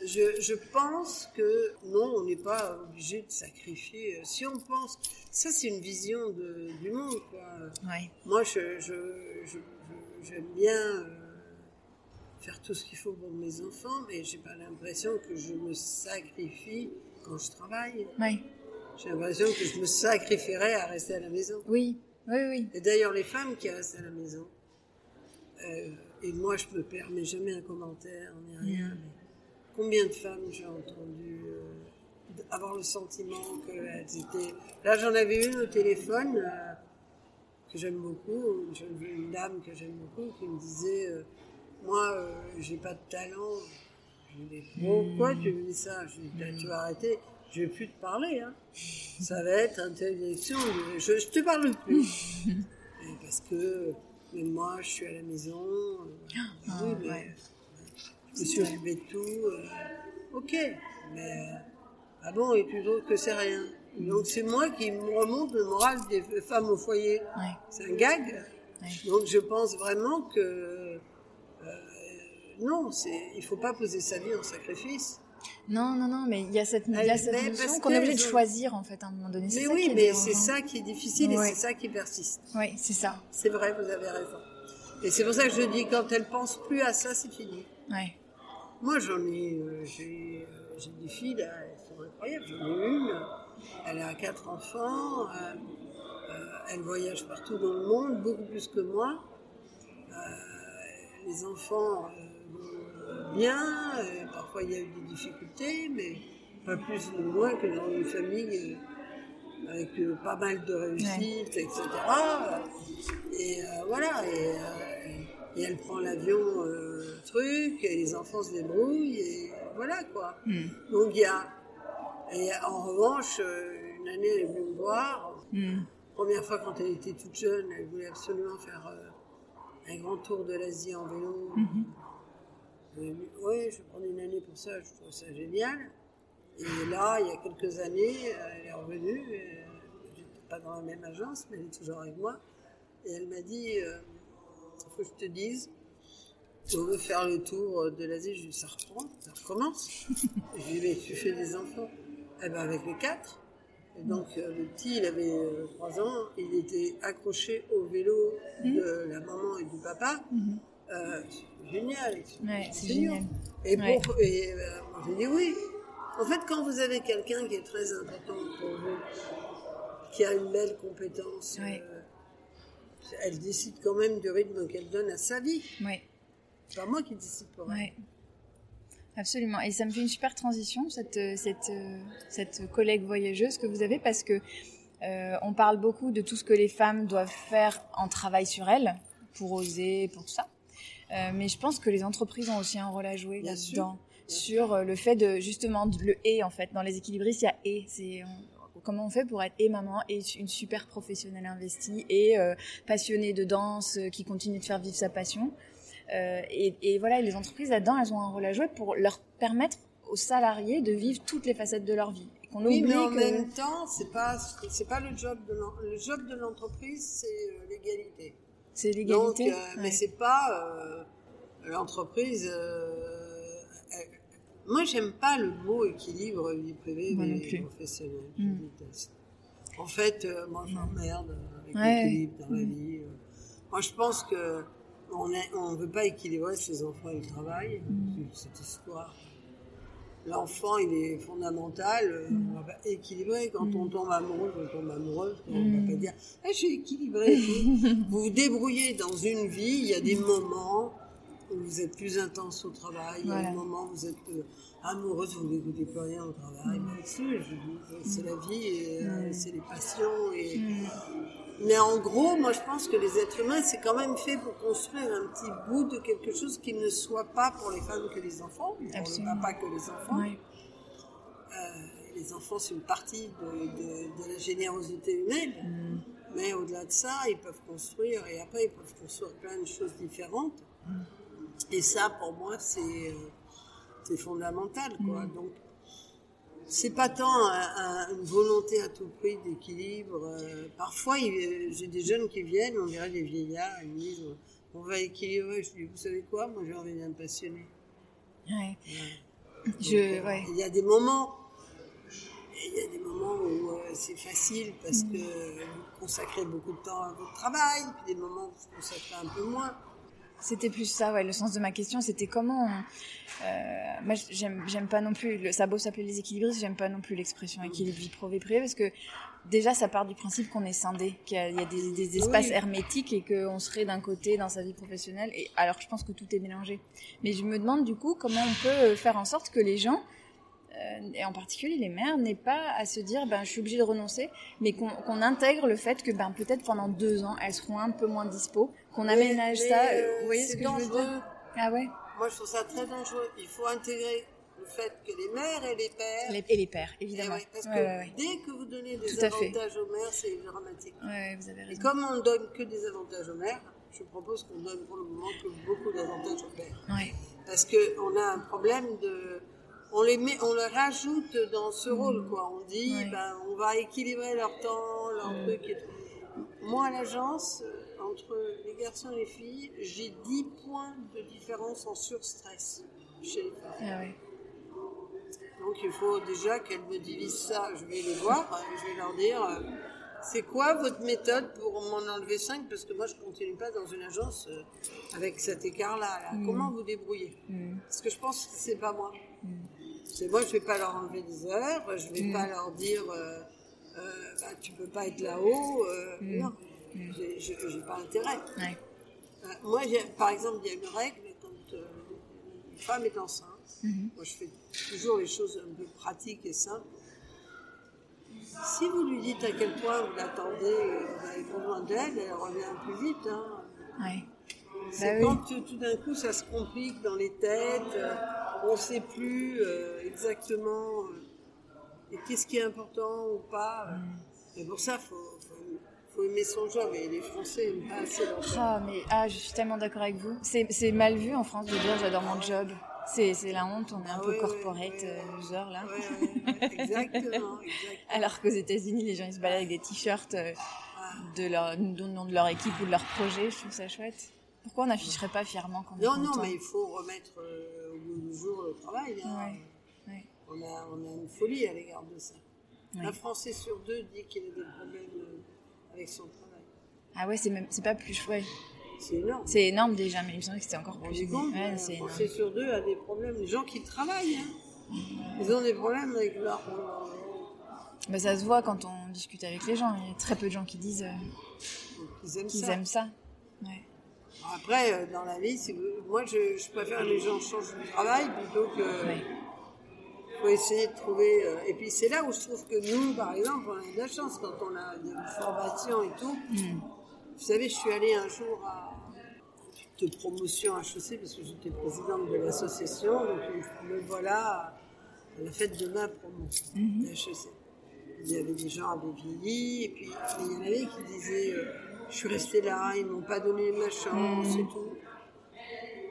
Je, je, pense que non, on n'est pas obligé de sacrifier. Si on pense, ça c'est une vision de, du monde. Quoi. Ouais. Moi, je, j'aime bien faire tout ce qu'il faut pour mes enfants, mais j'ai pas l'impression que je me sacrifie quand je travaille. J'ai l'impression que je me sacrifierais à rester à la maison. Oui, oui, oui. Et d'ailleurs, les femmes qui restent à la maison, euh, et moi je me permets jamais un commentaire, ni rien, mm. mais combien de femmes j'ai entendu euh, avoir le sentiment qu'elles étaient. Là, j'en avais une au téléphone. Euh, que j'aime beaucoup, une dame que j'aime beaucoup, qui me disait moi, j'ai pas de talent. Je lui dis, pourquoi tu me dis ça? Je lui dis, tu vas arrêter, je vais plus te parler. Hein. Ça va être intellection, je, je te parle plus. parce que même moi, je suis à la maison. Euh, ah, oui, mais me s'occuper de tout. euh, ok, mais ah bon, et plutôt que c'est rien. Donc c'est moi qui me remonte le moral des femmes au foyer. Ouais. C'est un gag. Ouais. Donc je pense vraiment que euh, non, il faut pas poser sa vie en sacrifice. Non, non, non, mais il y a cette, il y a Elle- cette mais notion qu'on est obligé de choisir en fait à un moment donné. Mais oui, mais c'est ça qui est difficile et c'est ça qui persiste. Oui, c'est ça. C'est vrai, vous avez raison. Et c'est pour ça que je dis quand elle pense plus à ça, c'est fini. Ouais. Moi, j'en ai, euh, j'ai, euh, des filles là, elles sont incroyables. J'en ai une, elle a quatre enfants, euh, euh, elle voyage partout dans le monde, beaucoup plus que moi. Euh, les enfants euh, vont bien, euh, parfois il y a eu des difficultés, mais pas plus ou moins que dans une famille euh, avec euh, pas mal de réussite, etc. Et euh, voilà, et, euh, et elle prend l'avion, euh, truc, et les enfants se débrouillent, et voilà quoi. Hmm. Donc il y a. Et en revanche, une année, elle est venue me voir. Hmm. Première fois quand elle était toute jeune, elle voulait absolument faire un grand tour de l'Asie en vélo. Mhm. Oui, je vais prendre une année pour ça, je trouve ça génial. Et là, il y a quelques années, euh, elle est revenue, euh, j'étais pas dans la même agence, mais elle est toujours avec moi. Et elle m'a dit, il faut que je te dise, on veut faire le tour de l'Asie, je lui dit, ça reprend, ça recommence. je lui ai dit, mais tu fais des enfants Eh ben avec les quatre. Et donc euh, le petit, il avait euh, trois ans, il était accroché au vélo de la maman et du papa. Mhm. Euh, génial. Ouais, c'est Génial. Et, Ouais. pour, et euh, moi, j'ai dit oui. En fait, quand vous avez quelqu'un qui est très important pour vous, qui a une belle compétence, Ouais. euh, elle décide quand même du rythme qu'elle donne à sa vie. Ouais. C'est pas moi qui décide pour elle. Absolument. Et ça me fait une super transition, cette, euh, cette, cette collègue voyageuse que vous avez, parce que euh, on parle beaucoup de tout ce que les femmes doivent faire en travail sur elles, pour oser, pour tout ça. Euh, mais je pense que les entreprises ont aussi un rôle à jouer là-dedans. Sur euh, le fait de, justement, le et, en fait. Dans les équilibristes, il y a et. C'est, comment on fait pour être et maman et une super professionnelle investie et euh, passionnée de danse euh, qui continue de faire vivre sa passion. Euh, et, et voilà, les entreprises là-dedans, elles ont un rôle à jouer pour leur permettre aux salariés de vivre toutes les facettes de leur vie. Et qu'on Oui, mais en que même temps, c'est pas c'est pas le job de le job de l'entreprise, c'est l'égalité. C'est Donc, l'égalité. euh, mais Ouais. c'est pas euh, l'entreprise. euh, moi, j'aime pas le mot équilibre vie privée Moi plus. professionnelle. Mm. Déteste. En fait, euh, moi, je m'emmerde avec Ouais. l'équilibre dans la Mm. vie. euh. Moi, je pense que on on veut pas équilibrer ses enfants et le travail. Cette histoire. L'enfant, il est fondamental. euh, Mm. On va pas équilibrer. Quand on tombe amoureux, on tombe amoureuse. On Mm. va pas dire, Eh, je suis équilibré. vous vous débrouillez dans une vie. Il y a des moments où vous êtes plus intense au travail. Il y a des moments où vous êtes euh, amoureuse, vous n'écoutez plus rien au travail. Mm. C'est la vie, euh, Mm. c'est les passions. Et... Mm. Mais en gros, moi je pense que les êtres humains, c'est quand même fait pour construire un petit bout de quelque chose qui ne soit pas pour les femmes que les enfants, pour Absolument. le papa que les enfants. Euh, les enfants, c'est une partie de, de- de la générosité humaine. Mm. Mais au-delà de ça, ils peuvent construire, et après, ils peuvent construire plein de choses différentes. Et ça, pour moi, c'est euh, fondamental. Quoi. Donc, c'est pas tant un- un- une volonté à tout prix d'équilibre. euh, parfois, il- j'ai des jeunes qui viennent, on dirait des vieillards, ils me disent on va équilibrer. Je dis vous savez quoi? Moi, j'ai envie d'être passionné. Ouais. Donc, Je, euh, ouais. Il y a des moments, il y a des moments où euh, c'est facile parce que vous consacrez beaucoup de temps à votre travail, puis des moments où vous consacrez un peu moins. C'était plus ça, ouais. Le sens de ma question, c'était comment. on- euh, moi, j'aime, pas non plus. Le, ça beau s'appeler les équilibristes, j'aime pas non plus l'expression équilibre vie pro vie privée parce que déjà, ça part du principe qu'on est scindé, qu'il y a, il y a des, des espaces Oui. hermétiques et qu'on serait d'un côté dans sa vie professionnelle. Et alors, je pense que tout est mélangé. Mais je me demande du coup comment on peut faire en sorte que les gens euh, et en particulier les mères, n'aient pas à se dire ben, je suis obligée de renoncer, mais qu'on qu'on intègre le fait que ben, peut-être pendant deux ans, elles seront un peu moins dispo, qu'on aménage mais, ça. euh, vous voyez c'est ce que je veux dangereux. dire Ah ouais Moi, je trouve ça très dangereux. Il faut intégrer le fait que les mères et les pères. Les- Et les pères, Eh évidemment. ouais, parce Ouais, que ouais, dès que vous donnez des Tout avantages aux mères, c'est dramatique. Vous avez Et raison. comme on ne donne que des avantages aux mères, je propose qu'on donne pour le moment que beaucoup d'avantages aux pères. Parce qu'on a un problème de. On les, met, on les rajoute dans ce rôle, quoi. On dit, ben, on va équilibrer leur temps, leur truc et tout. Moi, à l'agence, entre les garçons et les filles, j'ai 10 points de différence en surstress chez les femmes. Ah ouais. Donc il faut déjà qu'elles me divisent ça. Je vais les voir, euh, je vais leur dire euh, c'est quoi votre méthode pour m'en enlever 5 Parce que moi je continue pas dans une agence euh, avec cet écart-là. là. Mm. Comment vous débrouillez? Parce que je pense que c'est pas moi. C'est moi, je vais pas leur enlever des heures, je vais pas leur dire euh, bah, tu peux pas être là-haut. Non, j'ai- j'ai pas intérêt. Ouais. Euh, moi, par exemple, il y a une règle quand euh, une femme est enceinte. Moi, je fais toujours les choses un peu pratiques et simples. Si vous lui dites à quel point vous l'attendez, et vous avez besoin d'elle, elle revient plus vite. hein. Ouais. C'est Bah quand euh, tout d'un coup ça se complique dans les têtes, euh, on ne sait plus euh, exactement euh, qu'est-ce qui est important ou pas. euh. Et pour ça, il faut, faut- faut aimer son job. Et les Français n'aiment pas assez leur job. Ah, mais ah, je suis tellement d'accord avec vous. C'est mal vu en France de dire j'adore mon job. C'est la honte, on est un Ah peu corporate oui, euh, là. Ouais, ouais, ouais, exactement, exactement. Alors qu'aux États-Unis, les gens ils se baladent avec des t-shirts euh, de leur du nom de leur équipe ou de leur projet. Je trouve ça chouette. Pourquoi on n'afficherait pas fièrement est Non, non, mais il faut remettre euh, au bout du jour le travail. hein. Ouais, ouais. On, a, on a une folie à l'égard de ça. Ouais. Un Français sur deux dit qu'il a des problèmes avec son travail. Ah ouais, c'est même c'est pas plus chouette. C'est énorme. C'est énorme déjà, mais il me semble que c'était encore On plus. compte, Ouais, un c'est énorme. Français sur deux a des problèmes. Les gens qui travaillent, hein, ils ont des problèmes avec leur. Bah, ça se voit quand on discute avec les gens. Il y a très peu de gens qui disent euh, aiment qu'ils aiment ça. Ouais. Après, euh, dans la vie, moi, je, je préfère que les gens changent de travail plutôt que. Ouais. Faut essayer de trouver. euh, et puis c'est là où je trouve que nous, par exemple, on a de la chance quand on a une formation et tout. Mm. Vous savez, je suis allée un jour à de promotion HEC parce que j'étais présidente de l'association. Donc me voilà à la fête de ma promo de HEC. Il y avait des gens à vieilli et puis il y en avait qui disaient euh, Je suis restée là, ils m'ont pas donné ma chance et tout.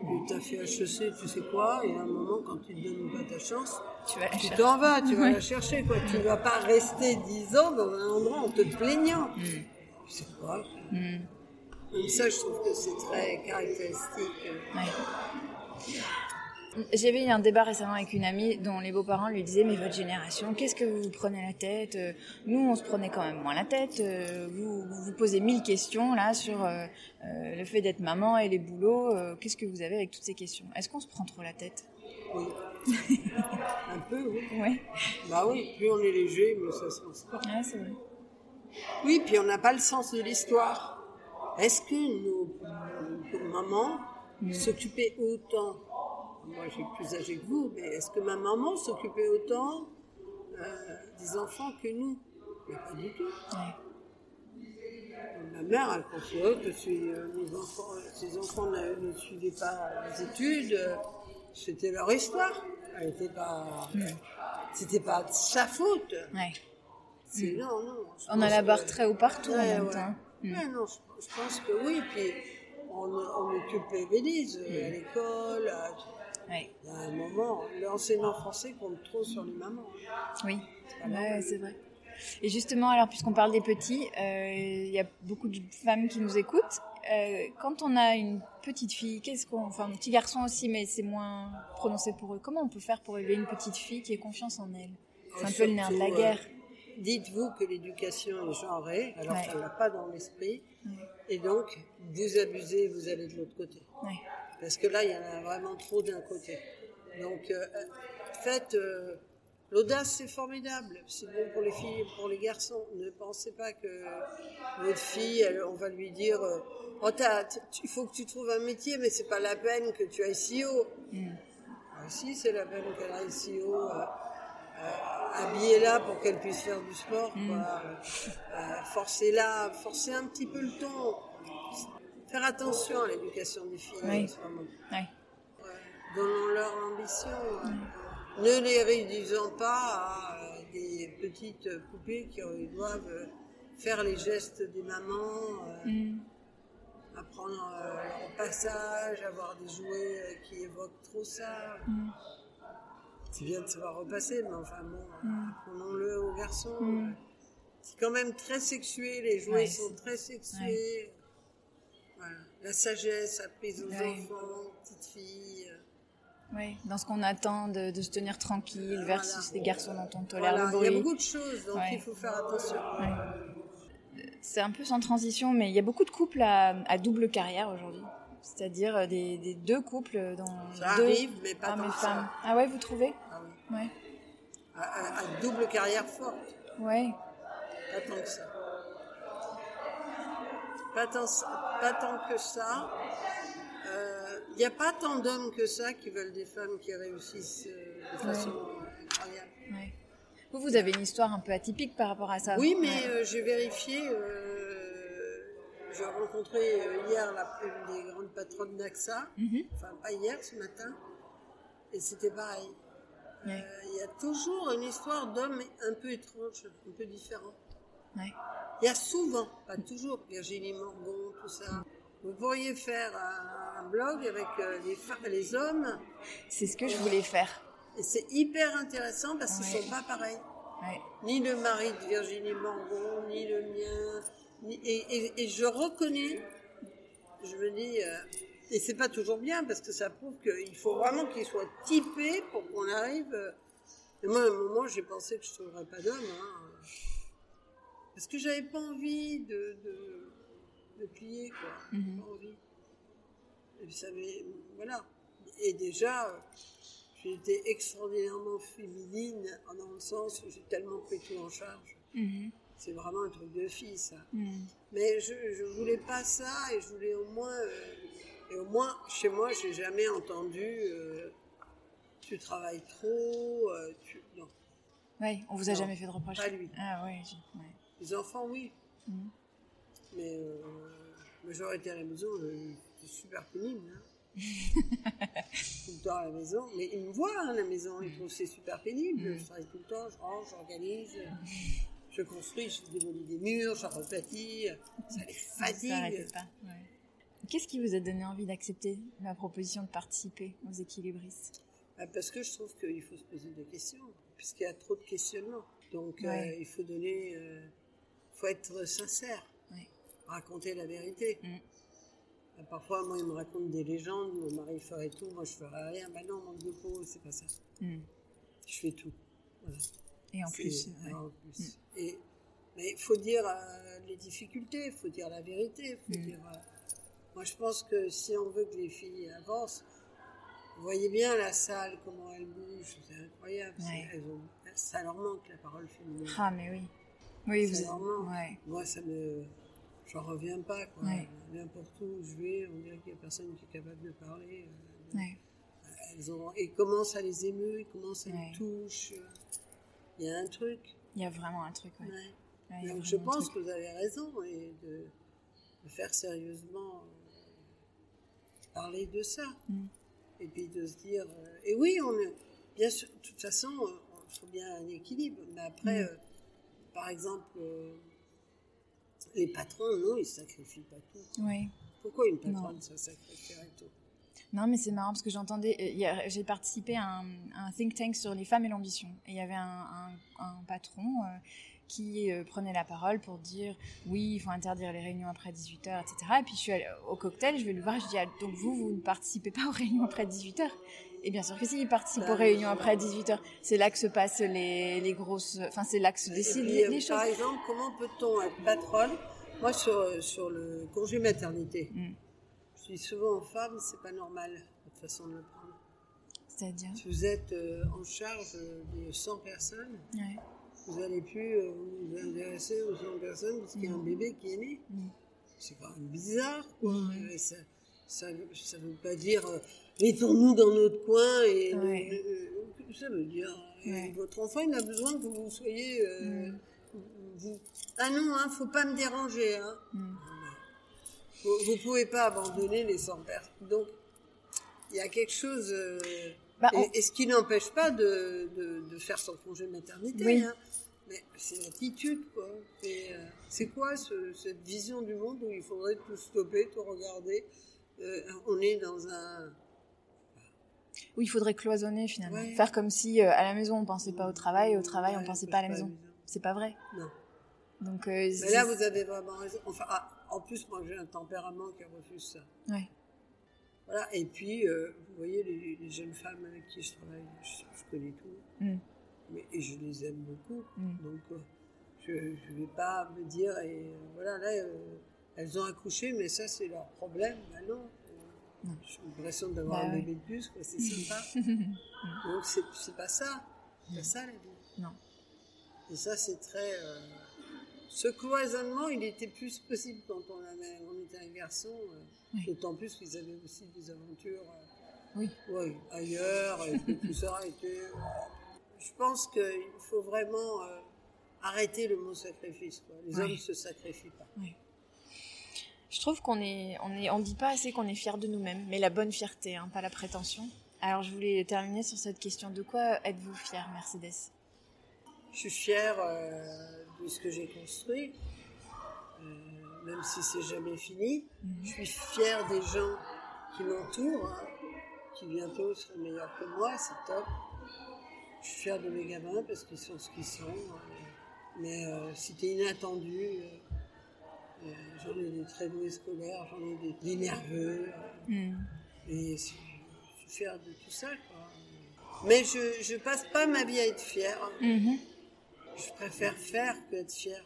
Et t'as fait HEC, tu sais quoi, et à un moment, quand ils te donnent pas ta chance, Tu vas tu t'en vas, tu vas la chercher, quoi. Tu vas pas rester 10 ans dans un endroit en te plaignant. C'est quoi Mm. Ça, je trouve que c'est très caractéristique. Ouais. J'avais eu un débat récemment avec une amie dont les beaux-parents lui disaient Mais votre génération, qu'est-ce que vous vous prenez la tête Euh, Nous, on se prenait quand même moins la tête. Euh, Vous vous, vous posez mille questions là sur euh, le fait d'être maman et les boulots. Qu'est-ce que vous avez avec toutes ces questions? Est-ce qu'on se prend trop la tête? Oui. un peu, oui. Ouais, Bah oui, plus on est léger, mieux ça se passe pas. ouais c'est vrai. Oui, puis on n'a pas le sens de l'histoire. Est-ce que nos, nos mamans s'occupaient autant Moi, j'ai plus âgé que vous, mais est-ce que ma maman s'occupait autant euh, des enfants que nous? Mais pas du tout. Ouais. Ma mère, elle considérait que si euh, mes enfants, ses enfants ne, ne suivaient pas les études, euh, c'était leur histoire. Elle était pas, c'était pas de sa faute. Ouais. C'est non, non. On a la barre très haut partout en même temps. Ouais, non, je, je pense que oui. Puis on, on occupait euh, à l'école. à- Ouais. Il y a un moment, l'enseignement français compte trop sur les mamans. Oui, ouais, normal. c'est vrai. Et justement, alors puisqu'on parle des petits, euh, il y a beaucoup de femmes qui nous écoutent. Euh, quand on a une petite fille, qu'est-ce qu'on, enfin un petit garçon aussi, mais c'est moins prononcé pour eux. Comment on peut faire pour élever une petite fille qui ait confiance en elle? C'est un peu le nerf de la Surtout, euh, guerre. Dites-vous que l'éducation est genrée, alors Ouais. qu'elle n'a pas dans l'esprit. Ouais. Et donc, vous abusez, vous allez de l'autre côté. Ouais. Parce que là, il y en a vraiment trop d'un côté. Donc, euh, faites. euh, L'audace, c'est formidable. C'est bon pour les filles et pour les garçons. Ne pensez pas que votre fille, elle- on va lui dire euh, Oh, il faut que tu trouves un métier, mais c'est pas la peine que tu ailles si haut. Mm. Ah, si, c'est la peine qu'elle aille si haut. Euh, euh, habillez-la pour qu'elle puisse faire du sport. Euh, forcez-la, forcez un petit peu le ton. Faire attention à l'éducation des filles Oui. en ce moment. Ouais. Ouais. Donnons-leur l'ambition. Ne les réduisant pas à euh, des petites poupées qui doivent euh, faire les gestes des mamans. euh. Mm. apprendre euh, au passage, avoir des jouets qui évoquent trop ça. Mm. C'est bien de savoir repasser, mais enfin bon, Mm. apprenons-le aux garçons. Mm. C'est quand même très sexué, les jouets Ouais, sont très sexués. Voilà. La sagesse apprise aux Ouais. enfants, petites filles. Oui, dans ce qu'on attend de, de se tenir tranquille Voilà. versus des garçons dont on tolère Voilà, le il y a beaucoup de choses, donc Ouais. il faut faire attention. Ouais. C'est un peu sans transition, mais il y a beaucoup de couples à, à double carrière aujourd'hui. C'est-à-dire euh, des, des deux couples dans Ça deux arrive, mais pas hommes et femmes. Ah ouais, vous trouvez Ah oui. Ouais. À, à- à double carrière forte, Ouais. pas tant que ça. Pas tant, pas tant que ça. Il n'y a pas tant d'hommes que ça qui veulent des femmes qui réussissent euh, de façon incroyable. ouais. Vous, vous avez une histoire un peu atypique par rapport à ça. Oui, mais Ouais. euh, j'ai vérifié. euh, j'ai rencontré euh, hier la, une des grandes patronnes d'AXA. Mhm. Enfin, pas hier, ce matin. Et c'était pareil. Euh, Ouais. Il y a toujours une histoire d'hommes un peu étrange, un peu différent. Ouais. Il y a souvent, pas toujours, Virginie Morgon, tout ça. Vous pourriez faire un, blog avec euh, les, les hommes, C'est ce que je voulais faire. et c'est hyper intéressant parce qu'ils Ouais. sont pas pareils. Ouais. Ni le mari de Virginie Morgon, ni le mien. ni- et, et- et je reconnais, je me dis, euh, et c'est pas toujours bien parce que ça prouve qu'il faut vraiment qu'ils soient typés pour qu'on arrive. et moi, à un moment, j'ai pensé que je ne trouverais pas d'homme. hein. Parce que j'avais pas envie de, de, de plier, quoi. Mhm. Pas envie. Et ça voilà. Et déjà, j'ai été extraordinairement féminine, dans le sens où j'ai tellement pris tout en charge. Mhm. C'est vraiment un truc de fille, ça. Mhm. Mais je, je voulais pas ça, et je voulais au moins. euh, et au moins, chez moi, j'ai jamais entendu. euh, tu travailles trop. euh, tu... Non. Ouais, on vous a Non, jamais fait de reproche. pas lui. Ah je- ouais. Les enfants, oui. Mhm. Mais, euh, mais j'aurais été à la maison, euh, c'était super pénible. hein. tout le temps à la maison. Mais ils me voient hein, à la maison, ils trouvent que c'est super pénible. Mhm. Je travaille tout le temps, je range, j'organise, je construis, je démolis des murs, je rebâtis. Ça les Ça fatigue. pas. ouais. Qu'est-ce qui vous a donné envie d'accepter ma proposition de participer aux équilibristes? Bah, Parce que je trouve qu'il faut se poser des questions, puisqu'il y a trop de questionnements. Donc euh, il faut donner, euh, faut être sincère, raconter la vérité. Mm. Euh, Parfois, moi, ils me racontent des légendes, mon mari ferait tout, moi je ferais rien. Bah non, manque de peau, c'est pas ça. Mhm. Je fais tout. Voilà. Et en plus, ouais. en plus. Et, mais il faut dire euh, les difficultés, il faut dire la vérité. faut Mm. dire, euh, moi, je pense que si on veut que les filles avancent, vous voyez bien la salle, comment elle bouge, c'est incroyable. c'est- Ouais. elles ont- ça leur manque la parole féminine. ah mais oui, oui vous. Ouais. Moi, ça me. J'en reviens pas, quoi. Ouais. N'importe où je vais, on dirait qu'il n'y a personne qui est capable de parler. euh, Ouais. Elles ont... Et comment ça les émeut, et comment ça les touche. Il y a un truc. Il y a vraiment un truc. Ouais. Donc, je vraiment pense que vous avez raison et de, de faire sérieusement euh, parler de ça. Mm. Et puis de se dire. euh, et oui, on bien sûr, de toute façon, euh, il faut bien un équilibre. Mais après, Mm. Par exemple, euh, les patrons, non, ils ne sacrifient pas tout. Pourquoi une patronne, ça sacrifierait tout? Non, mais c'est marrant parce que j'entendais. euh, J'ai participé à un, à un think tank sur les femmes et l'ambition. Et il y avait un, un- un patron euh, qui euh, prenait la parole pour dire oui, il faut interdire les réunions après 18h, etc. Et puis je suis allée au cocktail, je vais le voir, je dis ah, donc vous, vous ne participez pas aux réunions après 18h Et bien sûr que si, il participe Bah, aux réunions après 18h. C'est là que se passent les, les grosses. Enfin, c'est là que se décident puis, les, euh, les choses. Par exemple, comment peut-on être patronne? Moi, sur, sur le congé maternité, Mm. je dis souvent aux femmes, c'est pas normal, votre façon de le prendre. C'est-à-dire? Si vous êtes euh, en charge de 100 personnes, Ouais. vous n'allez plus euh, vous intéresser aux 100 personnes parce qu'il y a un Non. bébé qui est né. Mm. C'est quand même bizarre, quoi. Euh, Ça, ça, ça veut pas dire euh, mettons-nous dans notre coin et Ouais. euh, euh, ça veut dire euh, Ouais. votre enfant il a besoin que vous soyez euh, Mm. vous- ah non hein, faut pas me déranger hein. Mm. vous, vous pouvez pas abandonner les 100 personnes donc il y a quelque chose euh, Bah, et, on- et ce qui n'empêche pas de, de, de faire son congé maternité Oui. hein. c'est l'attitude, quoi. C'est quoi cette vision du monde où il faudrait tout stopper, tout regarder? On est dans un... Où il faudrait cloisonner finalement. Faire comme si à la maison on pensait pas au travail, au travail on pensait pas à la maison. C'est pas vrai. Non. Donc, Mais là vous avez vraiment raison. Enfin, ah, en plus moi j'ai un tempérament qui refuse ça. Ouais. Voilà. Et puis, vous voyez, les, jeunes femmes avec qui je travaille, je, connais tout. Mm mais, et je les aime beaucoup. Mm. Donc, euh, je ne vais pas me dire, et euh, voilà, là, euh, elles ont accouché, mais ça, c'est leur problème. Ben non. J'ai l'impression d'avoir bah un bébé de plus, c'est sympa. Donc, c'est pas ça. C'est pas ça, la vie. Non. Et ça, c'est très. Ce cloisonnement, il était plus possible quand on, avait, on était un garçon, d'autant plus qu'ils avaient aussi des aventures oui. ailleurs, et que tout ça était je pense qu'il faut vraiment euh, arrêter le mot sacrifice. Les hommes ne se sacrifient pas. Je trouve qu'on est, on est, on dit pas assez qu'on est fier de nous-mêmes, mais la bonne fierté, hein, pas la prétention. Alors je voulais terminer sur cette question. De quoi êtes-vous fier, Mercedes? Je suis fière euh, de ce que j'ai construit, euh, même si c'est jamais fini. Mhm. Je suis fière des gens qui m'entourent, hein, qui bientôt seront meilleurs que moi, c'est top. Je suis fière de mes gamins parce qu'ils sont ce qu'ils sont. Euh, mais euh, c'était inattendu. Euh, j'en ai des très doués scolaires, j'en ai des, nerveux. Mm. Et je suis fière de tout ça. Mais je ne passe pas ma vie à être fière. Mm-hmm. Je préfère faire que être fière.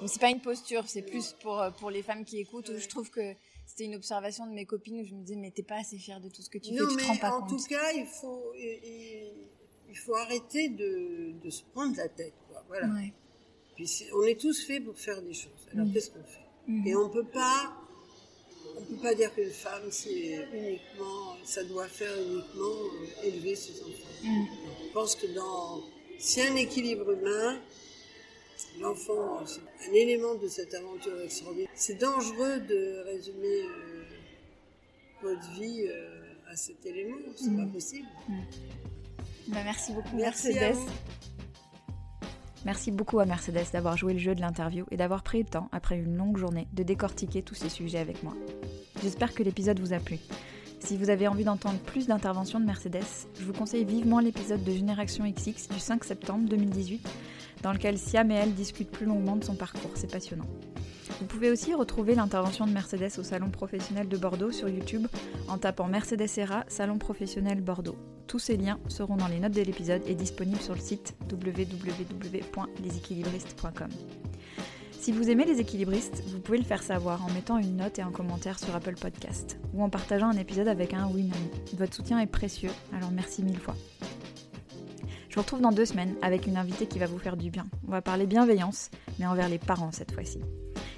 Mais c'est pas une posture, c'est plus pour, pour les femmes qui écoutent. Où je trouve que c'était une observation de mes copines où je me disais mais t'es pas assez fière de tout ce que tu fais, tu te rends pas compte. En tout cas, il faut, il faut arrêter de, se prendre la tête. Voilà. on est tous faits pour faire des choses. Alors qu'est-ce qu'on fait? Et on peut pas, on peut pas dire qu'une femme c'est uniquement, ça doit faire uniquement euh, élever ses enfants. Mm. Je pense que dans, si un équilibre humain, l'enfant c'est un élément de cette aventure extraordinaire. C'est dangereux de résumer euh, votre vie euh, à cet élément. C'est pas possible. Bah, merci beaucoup, Mercedes. Merci beaucoup à Mercedes d'avoir joué le jeu de l'interview et d'avoir pris le temps, après une longue journée, de décortiquer tous ces sujets avec moi. J'espère que l'épisode vous a plu. Si vous avez envie d'entendre plus d'interventions de Mercedes, je vous conseille vivement l'épisode de Génération XX du 5 septembre 2018, dans lequel Siam et elle discutent plus longuement de son parcours. C'est passionnant. Vous pouvez aussi retrouver l'intervention de Mercedes au Salon professionnel de Bordeaux sur YouTube en tapant Mercedes Era Salon professionnel Bordeaux. Tous ces liens seront dans les notes de l'épisode et disponibles sur le site www.leséquilibristes.com. Si vous aimez les équilibristes, vous pouvez le faire savoir en mettant une note et un commentaire sur Apple Podcast ou en partageant un épisode avec un ou une. Votre soutien est précieux, alors merci mille fois. Je vous retrouve dans deux semaines avec une invitée qui va vous faire du bien. On va parler bienveillance, mais envers les parents cette fois-ci.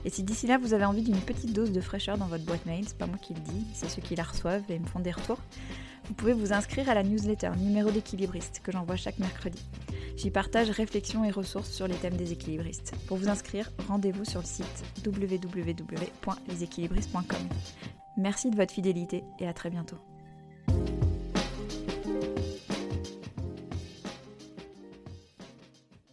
Et si d'ici là vous avez envie d'une petite dose de fraîcheur dans votre boîte mail, c'est pas moi qui le dis, c'est ceux qui la reçoivent et me font des retours, vous pouvez vous inscrire à la newsletter numéro d'équilibriste que j'envoie chaque mercredi. J'y partage réflexions et ressources sur les thèmes des équilibristes. Pour vous inscrire, rendez-vous sur le site www.leséquilibristes.com. Merci de votre fidélité et à très bientôt.